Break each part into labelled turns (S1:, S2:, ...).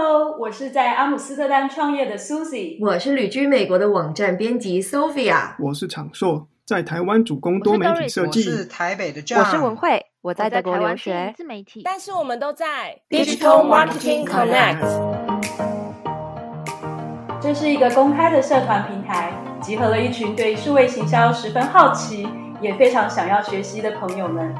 S1: Hello，我是在阿姆斯特丹创业的 Susie。
S2: 我是旅居美国的网站编辑 Sophia。
S3: 我是长硕，在台湾主攻多媒体设
S4: 我是。台北的 John，
S5: 我是文慧，我在德国留
S6: 我在台湾
S5: 学。
S6: 自媒体，
S7: 但是我们都在
S1: Digital Marketing Connect 这是一个公开的社团平台，集合了一群对数位行销十分好奇，也非常想要学习的朋友们。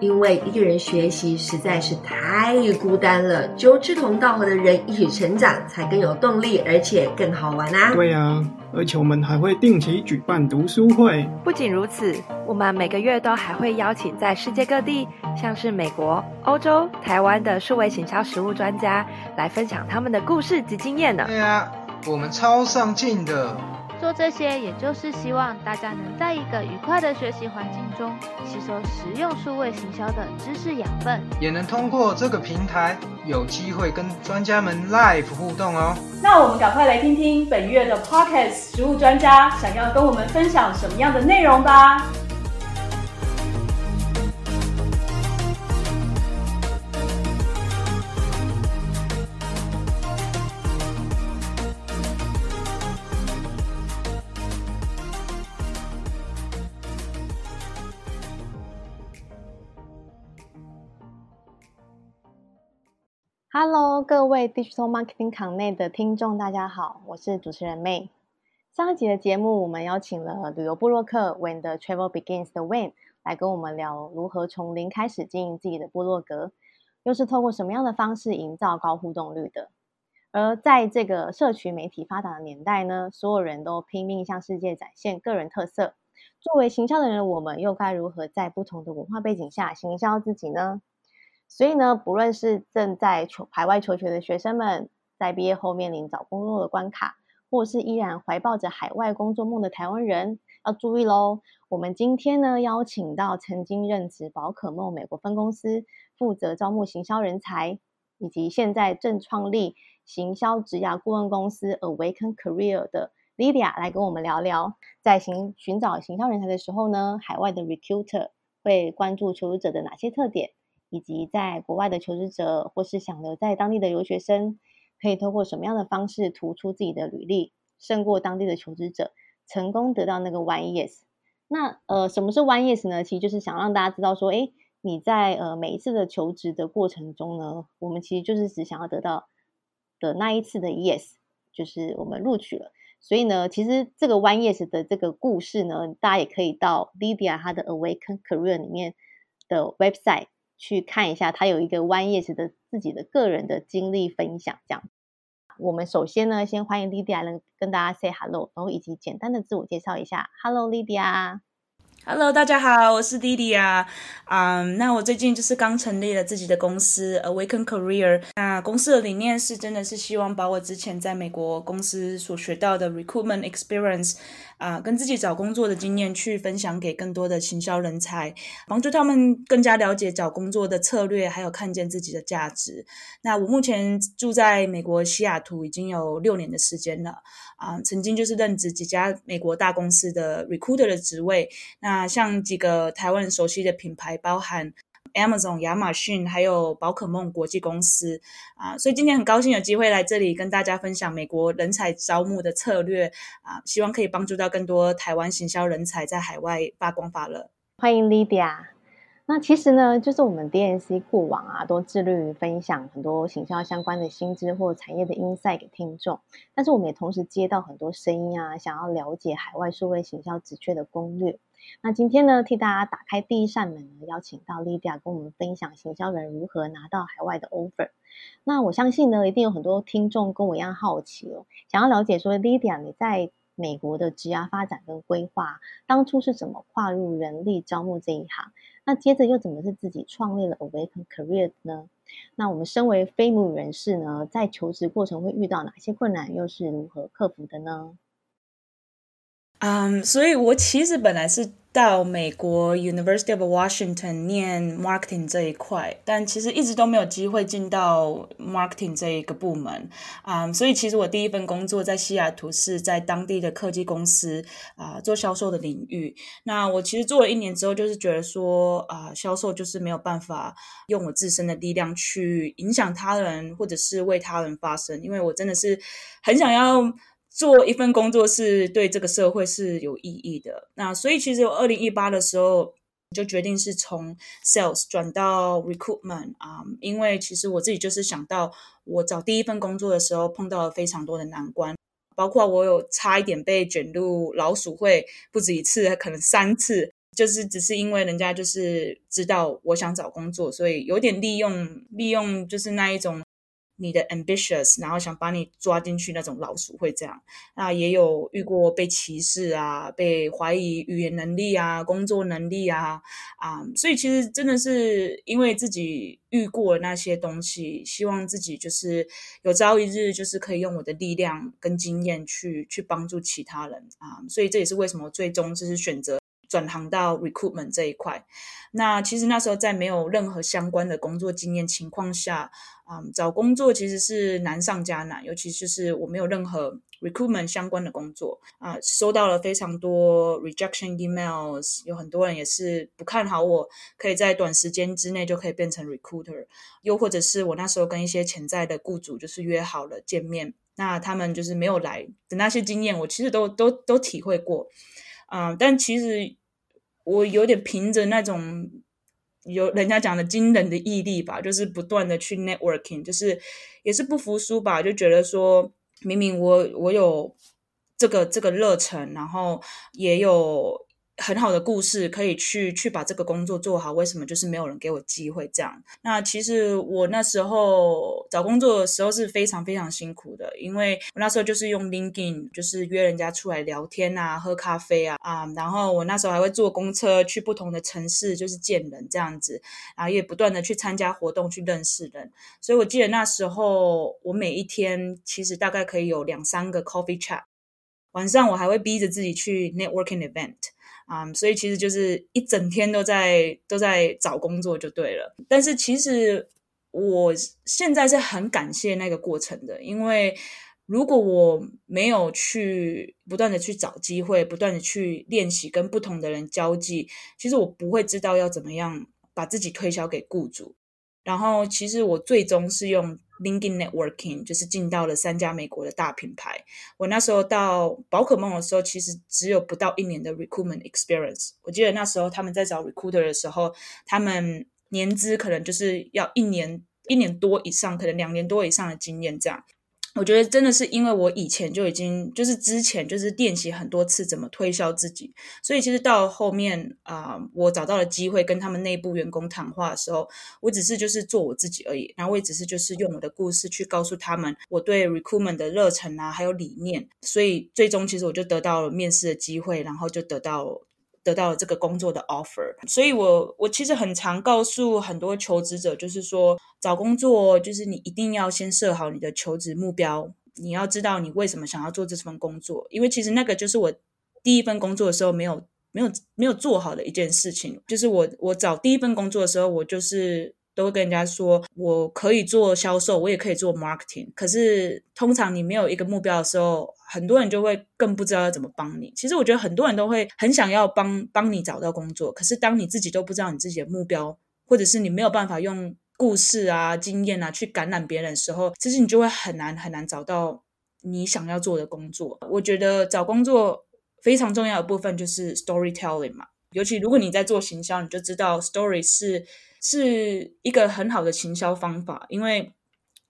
S2: 因为一个人学习实在是太孤单了，只有志同道合的人一起成长，才更有动力，而且更好玩啊！
S3: 对啊，而且我们还会定期举办读书会。
S5: 不仅如此，我们每个月都还会邀请在世界各地，像是美国、欧洲、台湾的数位行销实务专家来分享他们的故事及经验呢。
S4: 对啊，我们超上进的。
S6: 做这些也就是希望大家能在一个愉快的学习环境中，吸收实用数位行销的知识养分。
S4: 也能通过这个平台有机会跟专家们 live 互动哦。
S1: 那我们赶快来听听本月的 Podcast 实物专家想要跟我们分享什么样的内容吧。
S8: Hello，各位 Digital Marketing Connect 的听众，大家好，我是主持人 May。上一集的节目，我们邀请了旅游部落客 When the Travel Begins 的 When 来跟我们聊如何从零开始经营自己的部落格，又是透过什么样的方式营造高互动率的。而在这个社群媒体发达的年代呢，所有人都拼命向世界展现个人特色。作为行销的人，我们又该如何在不同的文化背景下行销自己呢？所以呢，不论是正在求海外求学的学生们，在毕业后面临找工作的关卡，或是依然怀抱着海外工作梦的台湾人，要注意喽！我们今天呢，邀请到曾经任职宝可梦美国分公司，负责招募行销人才，以及现在正创立行销职涯顾问公司 Awaken Career 的 Lydia 来跟我们聊聊，在行寻找行销人才的时候呢，海外的 recruiter 会关注求职者的哪些特点？以及在国外的求职者或是想留在当地的留学生，可以通过什么样的方式突出自己的履历，胜过当地的求职者，成功得到那个 one yes。那呃，什么是 one yes 呢？其实就是想让大家知道说，诶，你在呃每一次的求职的过程中呢，我们其实就是只想要得到的那一次的 yes，就是我们录取了。所以呢，其实这个 one yes 的这个故事呢，大家也可以到 Lydia 她的 Awaken Career 里面的 website。去看一下，他有一个 One Yes 的自己的个人的经历分享，这样。我们首先呢，先欢迎 Lydia 来跟大家 say hello，然后以及简单的自我介绍一下。Hello，Lydia。
S7: Hello，大家好，我是弟弟啊。嗯，那我最近就是刚成立了自己的公司 Awaken Career。那公司的理念是真的是希望把我之前在美国公司所学到的 recruitment experience 啊、跟自己找工作的经验去分享给更多的行销人才，帮助他们更加了解找工作的策略，还有看见自己的价值。那我目前住在美国西雅图已经有六年的时间了啊、曾经就是任职几家美国大公司的 recruiter 的职位。那像几个台湾熟悉的品牌，包含 Amazon、亚马逊，还有宝可梦国际公司啊，所以今天很高兴有机会来这里跟大家分享美国人才招募的策略啊，希望可以帮助到更多台湾行销人才在海外发光发热。
S8: 欢迎 Lydia。那其实呢，就是我们 DNC 过往啊，都致力于分享很多行销相关的薪资或产业的 insight 给听众。但是我们也同时接到很多声音啊，想要了解海外数位行销职缺的攻略。那今天呢，替大家打开第一扇门呢，邀请到 Lydia 跟我们分享行销人如何拿到海外的 offer。那我相信呢，一定有很多听众跟我一样好奇哦，想要了解说 Lydia 你在美国的职涯发展跟规划，当初是怎么跨入人力招募这一行？那接着又怎么是自己创立了 Awaken Career 呢？那我们身为非母语人士呢，在求职过程会遇到哪些困难，又是如何克服的呢？
S7: 嗯，所以我其实本来是。到美国 University of Washington 念 marketing 这一块，但其实一直都没有机会进到 marketing 这一个部门啊，所以其实我第一份工作在西雅图是在当地的科技公司啊做销售的领域。那我其实做了一年之后，就是觉得说啊，销售就是没有办法用我自身的力量去影响他人，或者是为他人发声，因为我真的是很想要。做一份工作是对这个社会是有意义的。那所以其实我二零一八的时候就决定是从 sales 转到 recruitment 啊，因为其实我自己就是想到我找第一份工作的时候碰到了非常多的难关，包括我有差一点被卷入老鼠会不止一次，可能三次，就是只是因为人家就是知道我想找工作，所以有点利用利用就是那一种。你的 ambitious，然后想把你抓进去那种老鼠会这样，那也有遇过被歧视啊，被怀疑语言能力啊，工作能力啊，啊，所以其实真的是因为自己遇过那些东西，希望自己就是有朝一日就是可以用我的力量跟经验去去帮助其他人啊，所以这也是为什么最终就是选择转行到 recruitment 这一块。那其实那时候在没有任何相关的工作经验情况下。嗯，找工作其实是难上加难，尤其就是我没有任何 recruitment 相关的工作啊，收到了非常多 rejection emails，有很多人也是不看好我，可以在短时间之内就可以变成 recruiter，又或者是我那时候跟一些潜在的雇主就是约好了见面，那他们就是没有来的那些经验，我其实都都都体会过，啊，但其实我有点凭着那种。有人家讲的惊人的毅力吧，就是不断的去 networking，就是也是不服输吧，就觉得说明明我我有这个这个热忱，然后也有。很好的故事可以去去把这个工作做好，为什么就是没有人给我机会这样？那其实我那时候找工作的时候是非常非常辛苦的，因为我那时候就是用 LinkedIn，就是约人家出来聊天啊、喝咖啡啊啊，然后我那时候还会坐公车去不同的城市，就是见人这样子，然后也不断的去参加活动去认识人，所以我记得那时候我每一天其实大概可以有两三个 coffee chat，晚上我还会逼着自己去 networking event。啊，所以其实就是一整天都在都在找工作就对了。但是其实我现在是很感谢那个过程的，因为如果我没有去不断的去找机会，不断的去练习跟不同的人交际，其实我不会知道要怎么样把自己推销给雇主。然后其实我最终是用。LinkedIn Networking 就是进到了三家美国的大品牌。我那时候到宝可梦的时候，其实只有不到一年的 recruitment experience。我记得那时候他们在找 recruiter 的时候，他们年资可能就是要一年一年多以上，可能两年多以上的经验这样。我觉得真的是因为我以前就已经就是之前就是练习很多次怎么推销自己，所以其实到后面啊，我找到了机会跟他们内部员工谈话的时候，我只是就是做我自己而已，然后我也只是就是用我的故事去告诉他们我对 recruitment 的热忱啊，还有理念，所以最终其实我就得到了面试的机会，然后就得到。得到这个工作的 offer，所以我我其实很常告诉很多求职者，就是说找工作就是你一定要先设好你的求职目标，你要知道你为什么想要做这份工作，因为其实那个就是我第一份工作的时候没有没有没有做好的一件事情，就是我我找第一份工作的时候，我就是。都会跟人家说，我可以做销售，我也可以做 marketing。可是通常你没有一个目标的时候，很多人就会更不知道要怎么帮你。其实我觉得很多人都会很想要帮帮你找到工作，可是当你自己都不知道你自己的目标，或者是你没有办法用故事啊、经验啊去感染别人的时候，其实你就会很难很难找到你想要做的工作。我觉得找工作非常重要的部分就是 storytelling 嘛，尤其如果你在做行销，你就知道 story 是。是一个很好的行销方法，因为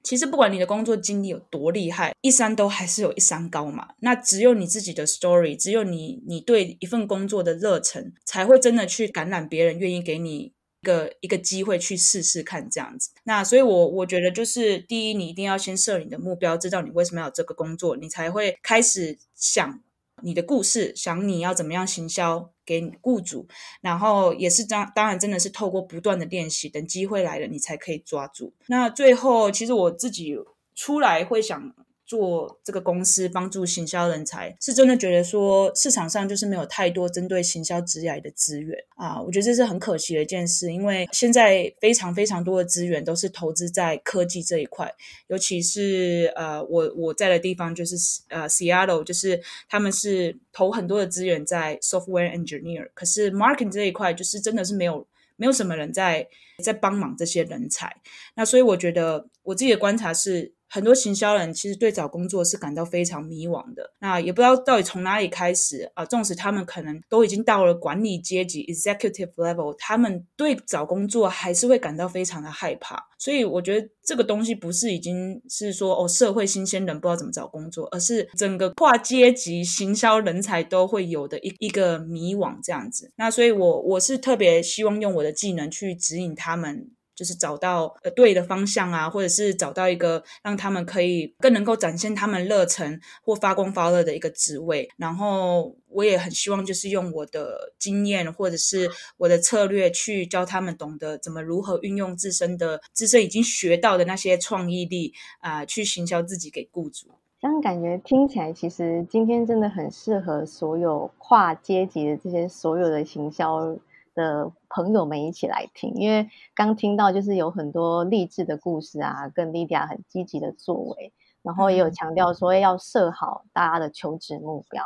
S7: 其实不管你的工作经历有多厉害，一山都还是有一山高嘛。那只有你自己的 story，只有你你对一份工作的热忱，才会真的去感染别人，愿意给你一个一个机会去试试看这样子。那所以，我我觉得就是第一，你一定要先设你的目标，知道你为什么要这个工作，你才会开始想。你的故事，想你要怎么样行销给雇主，然后也是当当然真的是透过不断的练习，等机会来了，你才可以抓住。那最后，其实我自己出来会想做这个公司帮助行销人才，是真的觉得说市场上就是没有太多针对行销职业的资源啊，我觉得这是很可惜的一件事，因为现在非常非常多的资源都是投资在科技这一块，尤其是呃我我在的地方就是呃 Seattle，就是他们是投很多的资源在 software engineer，可是 marketing 这一块就是真的是没有没有什么人在在帮忙这些人才，那所以我觉得我自己的观察是。很多行销人其实对找工作是感到非常迷惘的，那也不知道到底从哪里开始啊。纵使他们可能都已经到了管理阶级 （executive level），他们对找工作还是会感到非常的害怕。所以我觉得这个东西不是已经是说哦，社会新鲜人不知道怎么找工作，而是整个跨阶级行销人才都会有的一一个迷惘这样子。那所以我我是特别希望用我的技能去指引他们。就是找到呃对的方向啊，或者是找到一个让他们可以更能够展现他们热忱或发光发热的一个职位。然后我也很希望就是用我的经验或者是我的策略去教他们懂得怎么如何运用自身的自身已经学到的那些创意力啊，去行销自己给雇主。
S8: 这样感觉听起来，其实今天真的很适合所有跨阶级的这些所有的行销。的朋友们一起来听，因为刚听到就是有很多励志的故事啊，跟 Lydia 很积极的作为，然后也有强调说要设好大家的求职目标。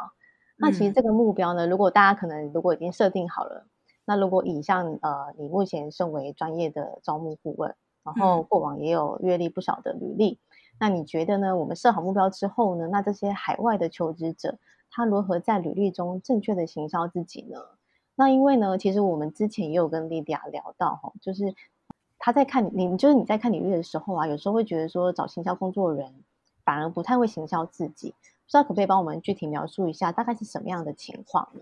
S8: 那其实这个目标呢，如果大家可能如果已经设定好了，那如果以像呃你目前身为专业的招募顾问，然后过往也有阅历不少的履历，那你觉得呢？我们设好目标之后呢，那这些海外的求职者他如何在履历中正确的行销自己呢？那因为呢，其实我们之前也有跟莉迪亚聊到哈，就是他在看你，就是你在看履历的时候啊，有时候会觉得说找行销工作的人反而不太会行销自己，不知道可不可以帮我们具体描述一下，大概是什么样的情况呢？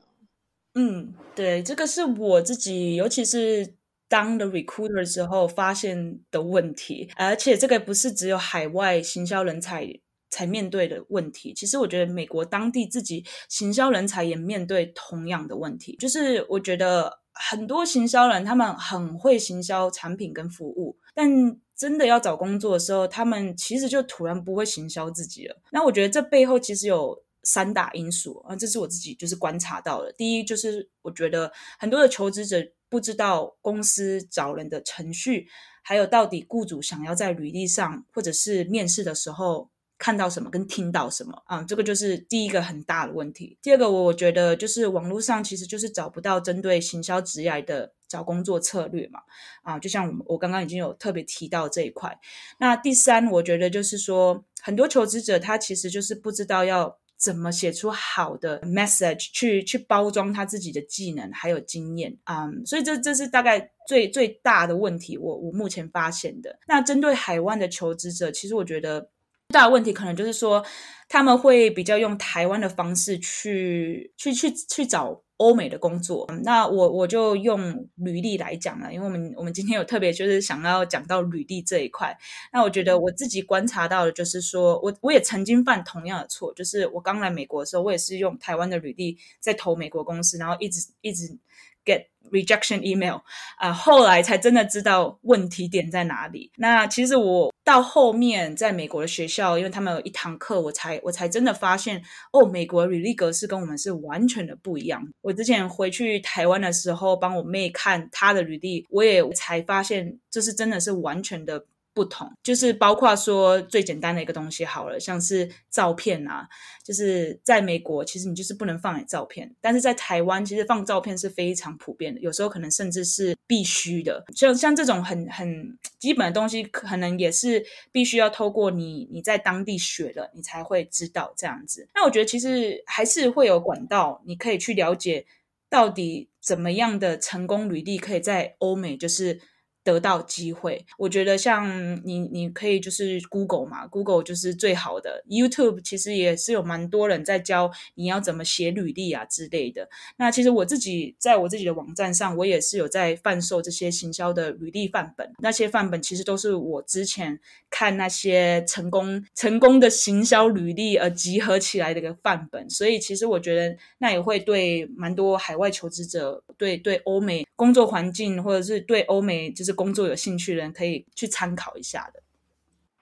S7: 嗯，对，这个是我自己，尤其是当的 recruiter 时候发现的问题，而且这个不是只有海外行销人才。才面对的问题，其实我觉得美国当地自己行销人才也面对同样的问题。就是我觉得很多行销人他们很会行销产品跟服务，但真的要找工作的时候，他们其实就突然不会行销自己了。那我觉得这背后其实有三大因素啊，这是我自己就是观察到的。第一，就是我觉得很多的求职者不知道公司找人的程序，还有到底雇主想要在履历上或者是面试的时候。看到什么跟听到什么啊，这个就是第一个很大的问题。第二个，我觉得就是网络上其实就是找不到针对行销职业的找工作策略嘛啊，就像我我刚刚已经有特别提到这一块。那第三，我觉得就是说很多求职者他其实就是不知道要怎么写出好的 message 去去包装他自己的技能还有经验啊，所以这这是大概最最大的问题。我我目前发现的。那针对海外的求职者，其实我觉得。大的问题可能就是说，他们会比较用台湾的方式去去去去找欧美的工作。那我我就用履历来讲了，因为我们我们今天有特别就是想要讲到履历这一块。那我觉得我自己观察到的就是说，我我也曾经犯同样的错，就是我刚来美国的时候，我也是用台湾的履历在投美国公司，然后一直一直 get。rejection email 啊，后来才真的知道问题点在哪里。那其实我到后面在美国的学校，因为他们有一堂课，我才我才真的发现，哦，美国履历格式跟我们是完全的不一样。我之前回去台湾的时候，帮我妹看她的履历，我也才发现，就是真的是完全的。不同就是包括说最简单的一个东西好了，像是照片啊，就是在美国其实你就是不能放照片，但是在台湾其实放照片是非常普遍的，有时候可能甚至是必须的。像像这种很很基本的东西，可能也是必须要透过你你在当地学了，你才会知道这样子。那我觉得其实还是会有管道，你可以去了解到底怎么样的成功履历可以在欧美就是。得到机会，我觉得像你，你可以就是 Google 嘛，Google 就是最好的。YouTube 其实也是有蛮多人在教你要怎么写履历啊之类的。那其实我自己在我自己的网站上，我也是有在贩售这些行销的履历范本。那些范本其实都是我之前看那些成功成功的行销履历而集合起来的一个范本。所以其实我觉得那也会对蛮多海外求职者，对对欧美工作环境或者是对欧美就是。工作有兴趣的人可以去参考一下的。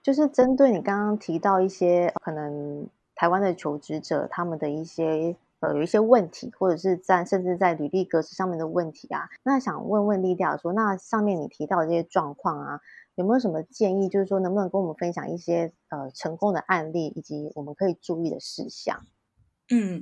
S8: 就是针对你刚刚提到一些可能台湾的求职者他们的一些呃有一些问题，或者是在甚至在履历格式上面的问题啊，那想问问丽亚说，那上面你提到的这些状况啊，有没有什么建议？就是说能不能跟我们分享一些呃成功的案例，以及我们可以注意的事项？
S7: 嗯。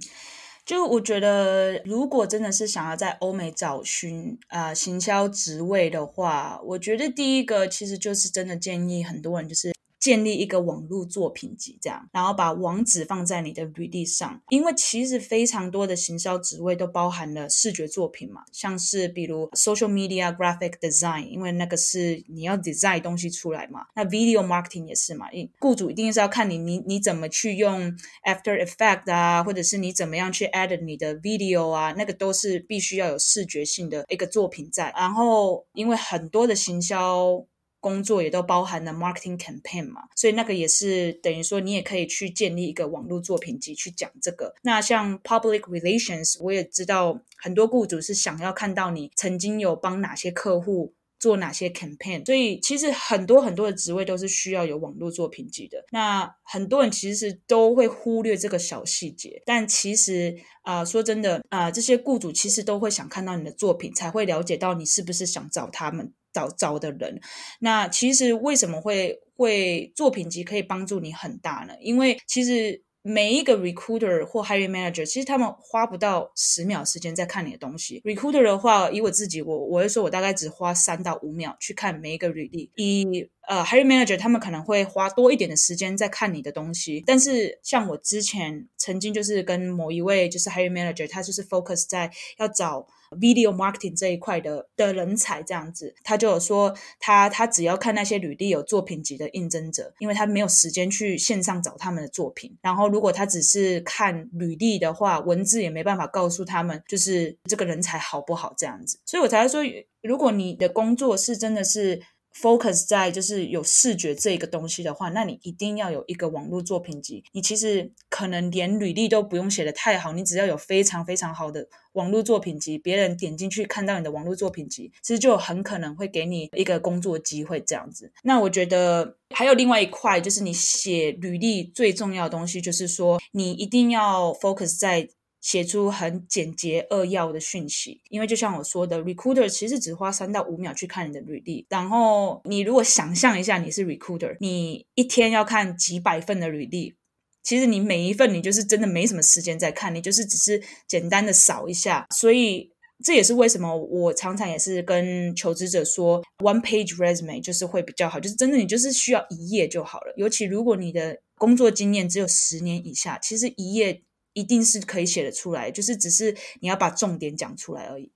S7: 就我觉得，如果真的是想要在欧美找寻啊行销职位的话，我觉得第一个其实就是真的建议很多人就是。建立一个网络作品集，这样，然后把网址放在你的履历上，因为其实非常多的行销职位都包含了视觉作品嘛，像是比如 social media graphic design，因为那个是你要 design 东西出来嘛，那 video marketing 也是嘛，雇主一定是要看你你你怎么去用 After Effect 啊，或者是你怎么样去 add 你的 video 啊，那个都是必须要有视觉性的一个作品在，然后因为很多的行销。工作也都包含了 marketing campaign 嘛，所以那个也是等于说你也可以去建立一个网络作品集去讲这个。那像 public relations，我也知道很多雇主是想要看到你曾经有帮哪些客户做哪些 campaign，所以其实很多很多的职位都是需要有网络作品集的。那很多人其实都会忽略这个小细节，但其实啊，说真的啊，这些雇主其实都会想看到你的作品，才会了解到你是不是想找他们。找找的人，那其实为什么会会作品集可以帮助你很大呢？因为其实每一个 recruiter 或 hiring manager，其实他们花不到十秒时间在看你的东西。recruiter 的话，以我自己，我我会说，我大概只花三到五秒去看每一个履历。以呃，hiring manager 他们可能会花多一点的时间在看你的东西。但是像我之前曾经就是跟某一位就是 hiring manager，他就是 focus 在要找。Video marketing 这一块的的人才这样子，他就有说他他只要看那些履历有作品集的应征者，因为他没有时间去线上找他们的作品。然后如果他只是看履历的话，文字也没办法告诉他们就是这个人才好不好这样子。所以我才说，如果你的工作是真的是。Focus 在就是有视觉这个东西的话，那你一定要有一个网络作品集。你其实可能连履历都不用写的太好，你只要有非常非常好的网络作品集，别人点进去看到你的网络作品集，其实就很可能会给你一个工作机会这样子。那我觉得还有另外一块，就是你写履历最重要的东西，就是说你一定要 focus 在。写出很简洁扼要的讯息，因为就像我说的，recruiter 其实只花三到五秒去看你的履历。然后你如果想象一下你是 recruiter，你一天要看几百份的履历，其实你每一份你就是真的没什么时间在看，你就是只是简单的扫一下。所以这也是为什么我常常也是跟求职者说，one page resume 就是会比较好，就是真的你就是需要一页就好了。尤其如果你的工作经验只有十年以下，其实一页。一定是可以写得出来，就是只是你要把重点讲出来而已。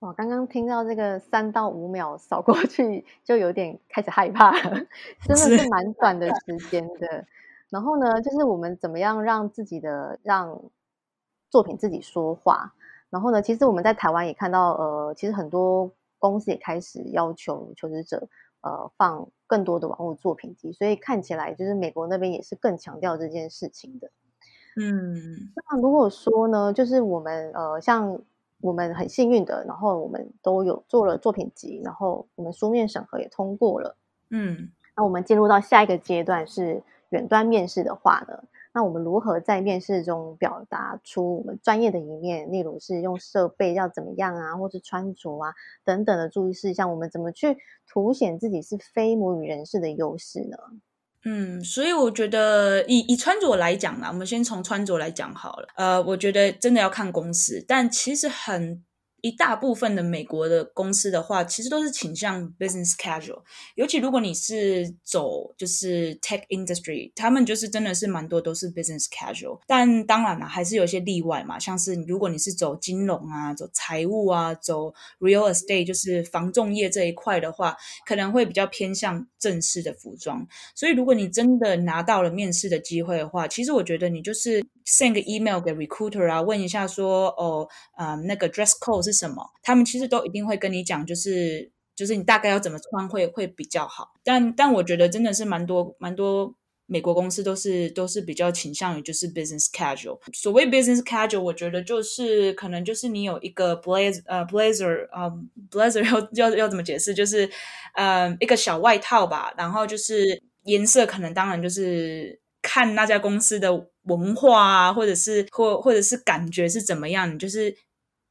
S8: 哇，刚刚听到这个三到五秒扫过去，就有点开始害怕了，真的是蛮短的时间的。然后呢，就是我们怎么样让自己的让作品自己说话？然后呢，其实我们在台湾也看到，呃，其实很多公司也开始要求求职者。呃，放更多的网络作品集，所以看起来就是美国那边也是更强调这件事情的。
S7: 嗯，
S8: 那如果说呢，就是我们呃，像我们很幸运的，然后我们都有做了作品集，然后我们书面审核也通过了。
S7: 嗯，
S8: 那我们进入到下一个阶段是远端面试的话呢？那我们如何在面试中表达出我们专业的一面？例如是用设备要怎么样啊，或是穿着啊等等的注意事项，我们怎么去凸显自己是非母语人士的优势呢？
S7: 嗯，所以我觉得以以穿着来讲啦，我们先从穿着来讲好了。呃，我觉得真的要看公司，但其实很。一大部分的美国的公司的话，其实都是倾向 business casual，尤其如果你是走就是 tech industry，他们就是真的是蛮多都是 business casual。但当然了，还是有些例外嘛，像是如果你是走金融啊、走财务啊、走 real estate，就是房仲业这一块的话，可能会比较偏向正式的服装。所以如果你真的拿到了面试的机会的话，其实我觉得你就是 send 个 email 给 recruiter 啊，问一下说哦，呃，那个 dress code 是。什么？他们其实都一定会跟你讲，就是就是你大概要怎么穿会会比较好。但但我觉得真的是蛮多蛮多美国公司都是都是比较倾向于就是 business casual。所谓 business casual，我觉得就是可能就是你有一个 blazer 呃 blazer 啊 blazer 要要要怎么解释？就是呃一个小外套吧，然后就是颜色可能当然就是看那家公司的文化啊，或者是或或者是感觉是怎么样，你就是。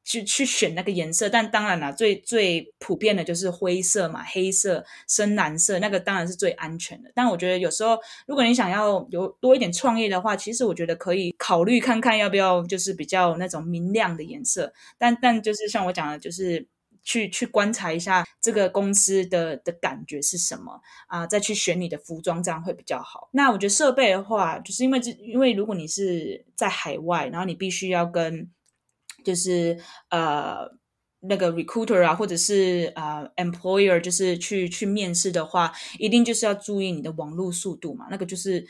S7: 去去选那个颜色，但当然啦，最最普遍的就是灰色嘛，黑色、深蓝色，那个当然是最安全的。但我觉得有时候，如果你想要有多一点创意的话，其实我觉得可以考虑看看要不要就是比较那种明亮的颜色。但但就是像我讲的，就是去去观察一下这个公司的的感觉是什么啊，再去选你的服装，这样会比较好。那我觉得设备的话，就是因为这因为如果你是在海外，然后你必须要跟就是呃那个 recruiter 啊，或者是呃 employer，就是去去面试的话，一定就是要注意你的网络速度嘛，那个就是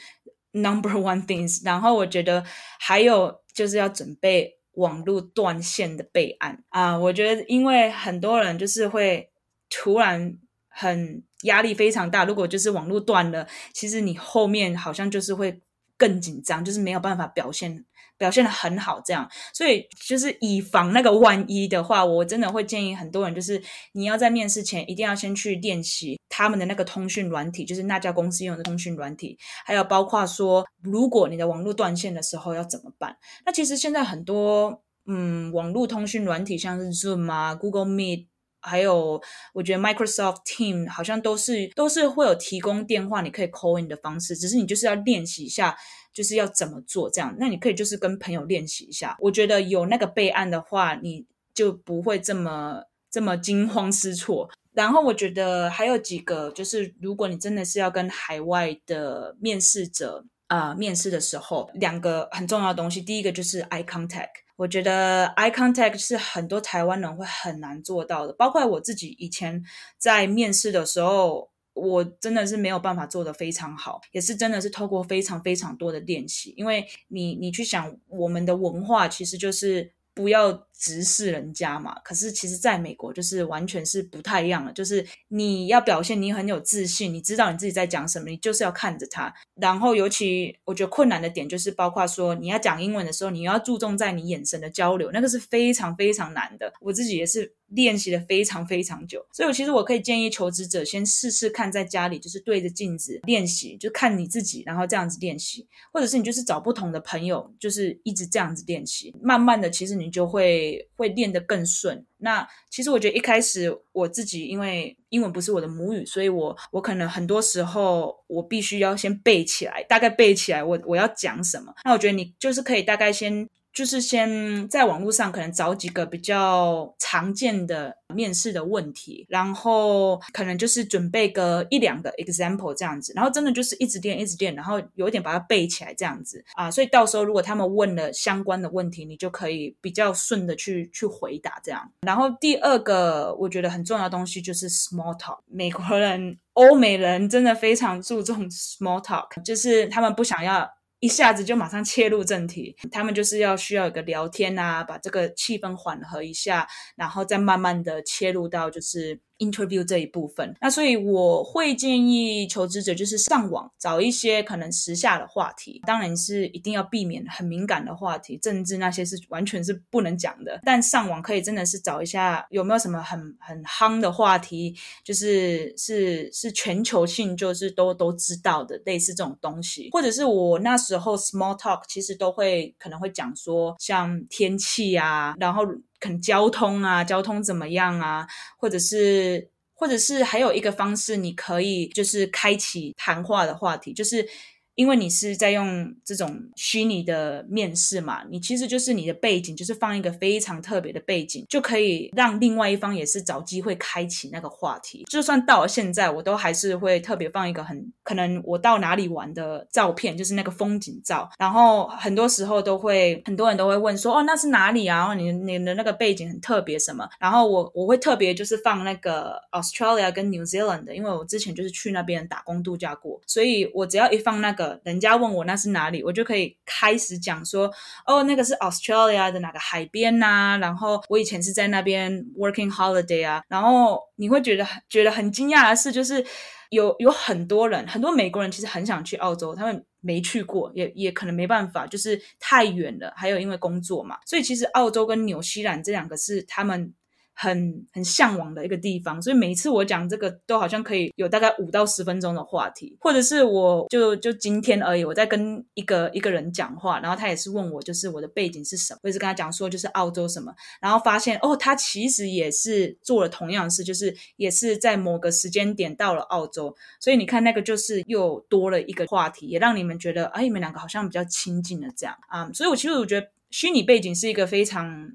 S7: number one things。然后我觉得还有就是要准备网络断线的备案啊，我觉得因为很多人就是会突然很压力非常大，如果就是网络断了，其实你后面好像就是会更紧张，就是没有办法表现。表现的很好，这样，所以就是以防那个万一的话，我真的会建议很多人，就是你要在面试前一定要先去练习他们的那个通讯软体，就是那家公司用的通讯软体，还有包括说，如果你的网络断线的时候要怎么办？那其实现在很多嗯网络通讯软体，像是 Zoom 啊、Google Meet，还有我觉得 Microsoft Team 好像都是都是会有提供电话你可以 call in 的方式，只是你就是要练习一下。就是要怎么做这样，那你可以就是跟朋友练习一下。我觉得有那个备案的话，你就不会这么这么惊慌失措。然后我觉得还有几个，就是如果你真的是要跟海外的面试者啊面试的时候，两个很重要的东西。第一个就是 eye contact，我觉得 eye contact 是很多台湾人会很难做到的，包括我自己以前在面试的时候。我真的是没有办法做得非常好，也是真的是透过非常非常多的练习，因为你你去想我们的文化其实就是不要。直视人家嘛，可是其实在美国就是完全是不太一样的，就是你要表现你很有自信，你知道你自己在讲什么，你就是要看着他。然后尤其我觉得困难的点就是包括说你要讲英文的时候，你要注重在你眼神的交流，那个是非常非常难的。我自己也是练习了非常非常久，所以我其实我可以建议求职者先试试看，在家里就是对着镜子练习，就看你自己，然后这样子练习，或者是你就是找不同的朋友，就是一直这样子练习，慢慢的其实你就会。会练得更顺。那其实我觉得一开始我自己因为英文不是我的母语，所以我我可能很多时候我必须要先背起来，大概背起来我我要讲什么。那我觉得你就是可以大概先。就是先在网络上可能找几个比较常见的面试的问题，然后可能就是准备个一两个 example 这样子，然后真的就是一直练一直练，然后有一点把它背起来这样子啊，所以到时候如果他们问了相关的问题，你就可以比较顺的去去回答这样。然后第二个我觉得很重要的东西就是 small talk，美国人、欧美人真的非常注重 small talk，就是他们不想要。一下子就马上切入正题，他们就是要需要一个聊天啊，把这个气氛缓和一下，然后再慢慢的切入到就是。Interview 这一部分，那所以我会建议求职者就是上网找一些可能时下的话题，当然是一定要避免很敏感的话题，政治那些是完全是不能讲的。但上网可以真的是找一下有没有什么很很夯的话题，就是是是全球性，就是都都知道的类似这种东西，或者是我那时候 small talk 其实都会可能会讲说像天气啊，然后。可能交通啊，交通怎么样啊？或者是，或者是还有一个方式，你可以就是开启谈话的话题，就是。因为你是在用这种虚拟的面试嘛，你其实就是你的背景，就是放一个非常特别的背景，就可以让另外一方也是找机会开启那个话题。就算到了现在，我都还是会特别放一个很可能我到哪里玩的照片，就是那个风景照。然后很多时候都会很多人都会问说：“哦，那是哪里啊？然后你你的那个背景很特别什么？”然后我我会特别就是放那个 Australia 跟 New Zealand 的，因为我之前就是去那边打工度假过，所以我只要一放那个。人家问我那是哪里，我就可以开始讲说，哦，那个是 Australia 的哪个海边呐？然后我以前是在那边 working holiday 啊。然后你会觉得觉得很惊讶的是，就是。有有很多人，很多美国人其实很想去澳洲，他们没去过，也也可能没办法，就是太远了，还有因为工作嘛，所以其实澳洲跟纽西兰这两个是他们。很很向往的一个地方，所以每一次我讲这个，都好像可以有大概五到十分钟的话题，或者是我就就今天而已，我在跟一个一个人讲话，然后他也是问我，就是我的背景是什么，我也是跟他讲说就是澳洲什么，然后发现哦，他其实也是做了同样的事，就是也是在某个时间点到了澳洲，所以你看那个就是又多了一个话题，也让你们觉得哎，你们两个好像比较亲近的这样。啊，所以我其实我觉得虚拟背景是一个非常。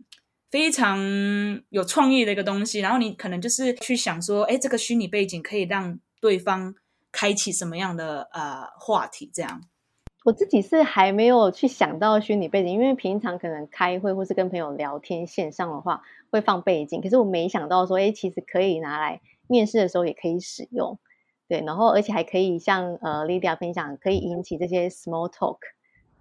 S7: 非常有创意的一个东西，然后你可能就是去想说，哎，这个虚拟背景可以让对方开启什么样的呃话题？这样，
S8: 我自己是还没有去想到虚拟背景，因为平常可能开会或是跟朋友聊天线上的话会放背景，可是我没想到说，哎，其实可以拿来面试的时候也可以使用，对，然后而且还可以像呃 Lydia 分享，可以引起这些 small talk，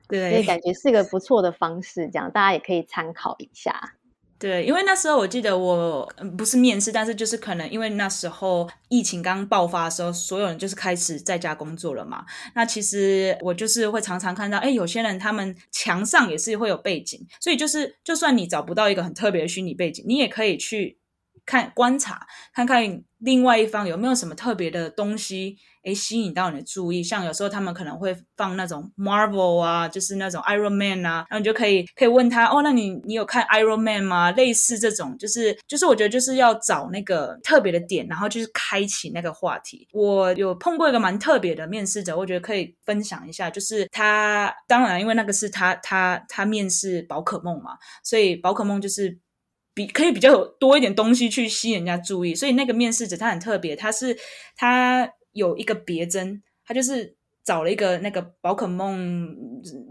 S7: 对，
S8: 所以感觉是个不错的方式，这样大家也可以参考一下。
S7: 对，因为那时候我记得我不是面试，但是就是可能因为那时候疫情刚爆发的时候，所有人就是开始在家工作了嘛。那其实我就是会常常看到，哎，有些人他们墙上也是会有背景，所以就是就算你找不到一个很特别的虚拟背景，你也可以去看观察，看看另外一方有没有什么特别的东西。诶吸引到你的注意，像有时候他们可能会放那种 Marvel 啊，就是那种 Iron Man 啊，然后你就可以可以问他哦，那你你有看 Iron Man 吗？类似这种，就是就是我觉得就是要找那个特别的点，然后就是开启那个话题。我有碰过一个蛮特别的面试者，我觉得可以分享一下，就是他当然因为那个是他他他面试宝可梦嘛，所以宝可梦就是比可以比较多一点东西去吸引人家注意，所以那个面试者他很特别，他是他。有一个别针，他就是找了一个那个宝可梦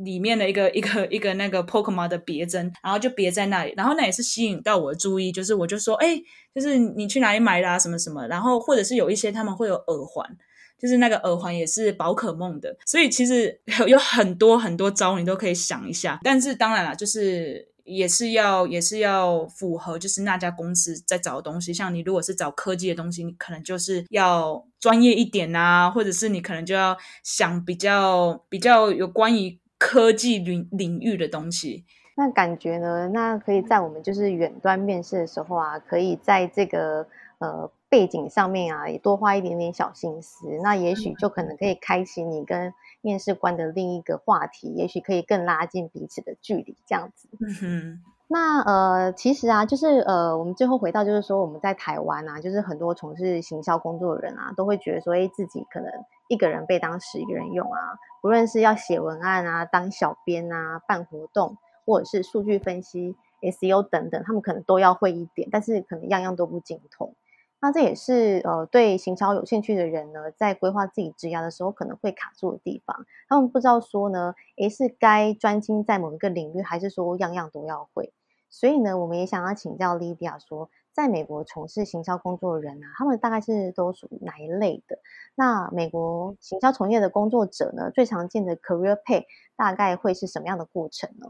S7: 里面的一个一个一个那个 Pokemon 的别针，然后就别在那里，然后那也是吸引到我的注意，就是我就说，哎，就是你去哪里买啦，什么什么，然后或者是有一些他们会有耳环，就是那个耳环也是宝可梦的，所以其实有有很多很多招你都可以想一下，但是当然了，就是。也是要也是要符合，就是那家公司在找的东西。像你如果是找科技的东西，你可能就是要专业一点啊，或者是你可能就要想比较比较有关于科技领领域的东西。
S8: 那感觉呢？那可以在我们就是远端面试的时候啊，可以在这个呃背景上面啊，也多花一点点小心思。那也许就可能可以开启你跟。面试官的另一个话题，也许可以更拉近彼此的距离，这样子。
S7: 嗯哼。
S8: 那呃，其实啊，就是呃，我们最后回到，就是说我们在台湾啊，就是很多从事行销工作的人啊，都会觉得说，哎，自己可能一个人被当十一个人用啊，不论是要写文案啊、当小编啊、办活动，或者是数据分析、SEO 等等，他们可能都要会一点，但是可能样样都不精通。那这也是呃对行销有兴趣的人呢，在规划自己职涯的时候可能会卡住的地方。他们不知道说呢，诶是该专精在某一个领域，还是说样样都要会？所以呢，我们也想要请教 l 迪 d i a 说，在美国从事行销工作的人啊，他们大概是都属于哪一类的？那美国行销从业的工作者呢，最常见的 career pay 大概会是什么样的过程呢？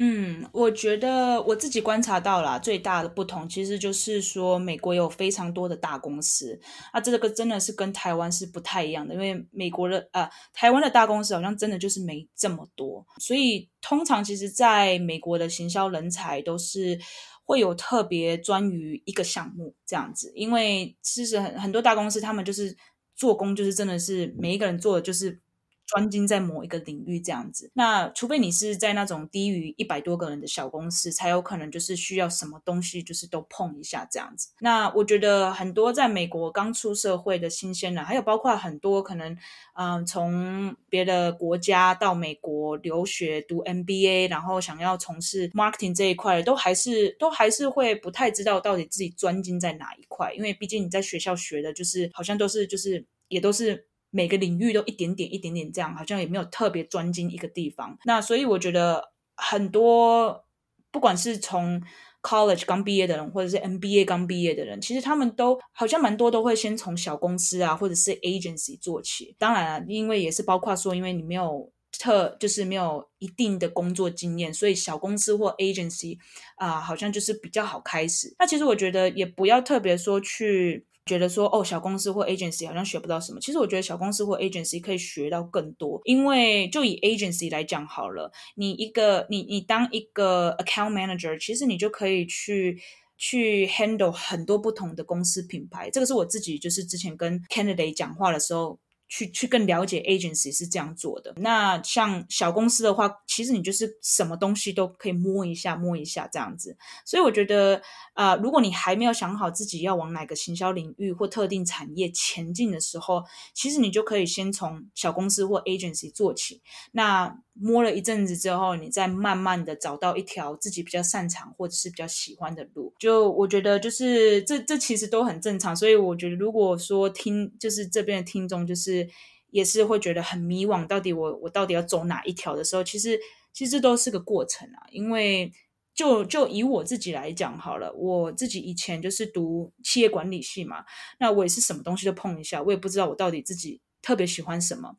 S7: 嗯，我觉得我自己观察到了最大的不同，其实就是说美国有非常多的大公司，啊，这个真的是跟台湾是不太一样的，因为美国的呃台湾的大公司好像真的就是没这么多，所以通常其实在美国的行销人才都是会有特别专于一个项目这样子，因为其实很很多大公司他们就是做工就是真的是每一个人做的就是。专精在某一个领域这样子，那除非你是在那种低于一百多个人的小公司，才有可能就是需要什么东西就是都碰一下这样子。那我觉得很多在美国刚出社会的新鲜人，还有包括很多可能，嗯，从别的国家到美国留学读 MBA，然后想要从事 marketing 这一块，都还是都还是会不太知道到底自己专精在哪一块，因为毕竟你在学校学的就是好像都是就是也都是。每个领域都一点点一点点这样，好像也没有特别专精一个地方。那所以我觉得很多不管是从 college 刚毕业的人，或者是 MBA 刚毕业的人，其实他们都好像蛮多都会先从小公司啊，或者是 agency 做起。当然了，因为也是包括说，因为你没有特就是没有一定的工作经验，所以小公司或 agency 啊，好像就是比较好开始。那其实我觉得也不要特别说去。觉得说哦，小公司或 agency 好像学不到什么。其实我觉得小公司或 agency 可以学到更多，因为就以 agency 来讲好了，你一个你你当一个 account manager，其实你就可以去去 handle 很多不同的公司品牌。这个是我自己就是之前跟 candidate 讲话的时候。去去更了解 agency 是这样做的。那像小公司的话，其实你就是什么东西都可以摸一下摸一下这样子。所以我觉得，呃，如果你还没有想好自己要往哪个行销领域或特定产业前进的时候，其实你就可以先从小公司或 agency 做起。那摸了一阵子之后，你再慢慢的找到一条自己比较擅长或者是比较喜欢的路。就我觉得，就是这这其实都很正常。所以我觉得，如果说听就是这边的听众，就是也是会觉得很迷惘，到底我我到底要走哪一条的时候，其实其实都是个过程啊。因为就就以我自己来讲好了，我自己以前就是读企业管理系嘛，那我也是什么东西都碰一下，我也不知道我到底自己特别喜欢什么。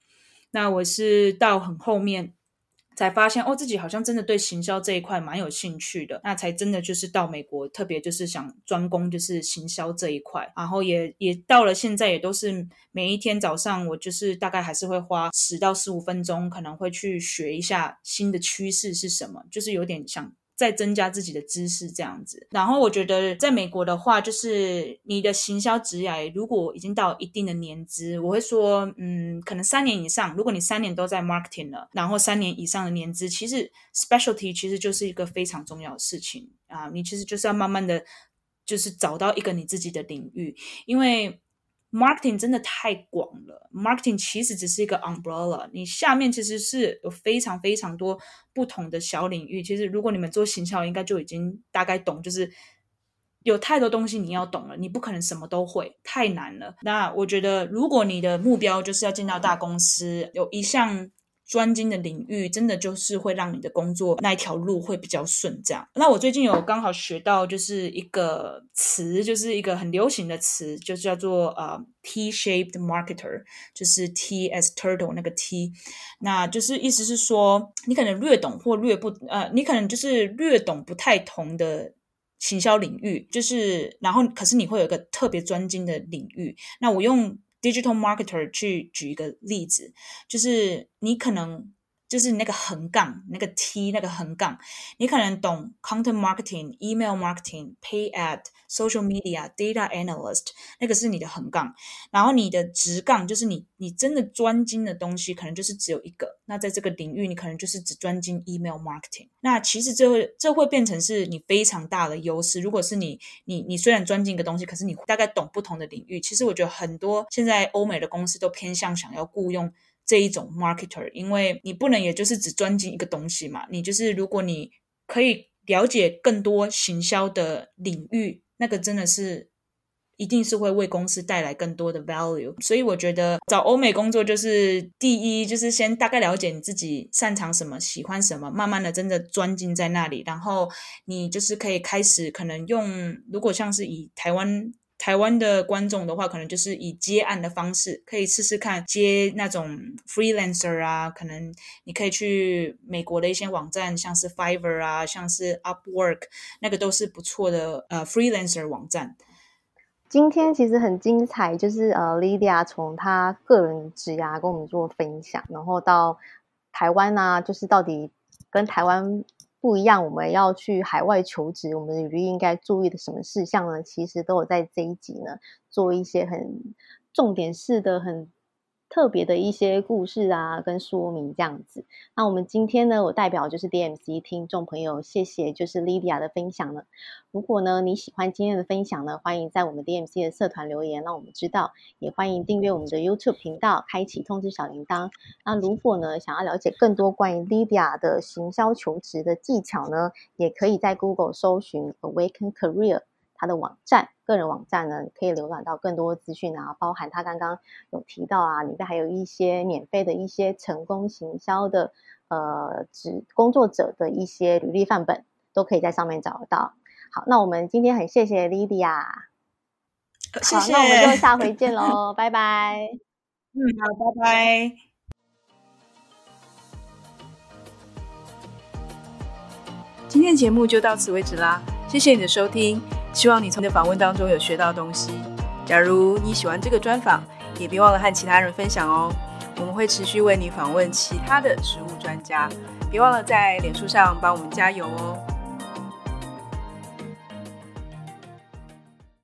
S7: 那我是到很后面。才发现哦，自己好像真的对行销这一块蛮有兴趣的，那才真的就是到美国，特别就是想专攻就是行销这一块，然后也也到了现在也都是每一天早上，我就是大概还是会花十到十五分钟，可能会去学一下新的趋势是什么，就是有点想。再增加自己的知识这样子，然后我觉得在美国的话，就是你的行销职业如果已经到一定的年资，我会说，嗯，可能三年以上，如果你三年都在 marketing 了，然后三年以上的年资，其实 specialty 其实就是一个非常重要的事情。啊，你其实就是要慢慢的就是找到一个你自己的领域，因为。Marketing 真的太广了，Marketing 其实只是一个 umbrella，你下面其实是有非常非常多不同的小领域。其实如果你们做行销，应该就已经大概懂，就是有太多东西你要懂了，你不可能什么都会，太难了。那我觉得，如果你的目标就是要进到大公司，有一项。专精的领域，真的就是会让你的工作那一条路会比较顺。这样，那我最近有刚好学到就是一个词，就是一个很流行的词，就叫做呃 T-shaped marketer，就是 T as turtle 那个 T，那就是意思是说，你可能略懂或略不呃，你可能就是略懂不太同的行销领域，就是然后可是你会有一个特别专精的领域。那我用。Digital marketer 去举一个例子，就是你可能。就是那个横杠，那个 T，那个横杠，你可能懂 content marketing、email marketing、pay ad、social media、data analyst，那个是你的横杠。然后你的直杠就是你你真的专精的东西，可能就是只有一个。那在这个领域，你可能就是只专精 email marketing。那其实这会这会变成是你非常大的优势。如果是你你你虽然专精一个东西，可是你大概懂不同的领域。其实我觉得很多现在欧美的公司都偏向想要雇佣。这一种 marketer，因为你不能也就是只专精一个东西嘛，你就是如果你可以了解更多行销的领域，那个真的是一定是会为公司带来更多的 value。所以我觉得找欧美工作就是第一，就是先大概了解你自己擅长什么、喜欢什么，慢慢的真的钻进在那里，然后你就是可以开始可能用，如果像是以台湾。台湾的观众的话，可能就是以接案的方式，可以试试看接那种 freelancer 啊，可能你可以去美国的一些网站，像是 Fiverr 啊，像是 Upwork，那个都是不错的呃 freelancer 网站。
S8: 今天其实很精彩，就是呃 Lydia 从她个人职涯跟我们做分享，然后到台湾啊，就是到底跟台湾。不一样，我们要去海外求职，我们履历应该注意的什么事项呢？其实都有在这一集呢做一些很重点式的很。特别的一些故事啊，跟说明这样子。那我们今天呢，我代表就是 DMC 听众朋友，谢谢就是 Lydia 的分享呢。如果呢你喜欢今天的分享呢，欢迎在我们 DMC 的社团留言，让我们知道。也欢迎订阅我们的 YouTube 频道，开启通知小铃铛。那如果呢想要了解更多关于 Lydia 的行销求职的技巧呢，也可以在 Google 搜寻 Awaken Career。他的网站，个人网站呢，可以浏览到更多资讯啊，包含他刚刚有提到啊，里面还有一些免费的一些成功行销的呃职工作者的一些履历范本，都可以在上面找得到。好，那我们今天很谢谢 Lydia，
S7: 谢谢，
S8: 那我们就下回见喽，拜拜。
S7: 嗯，好，拜拜。
S1: 今天节目就到此为止啦，谢谢你的收听。希望你从你的访问当中有学到东西。
S9: 假如你喜欢这个专访，也别忘了和其他人分享哦。我们会持续为你访问其他的食物专家，别忘了在脸书上帮我们加油哦。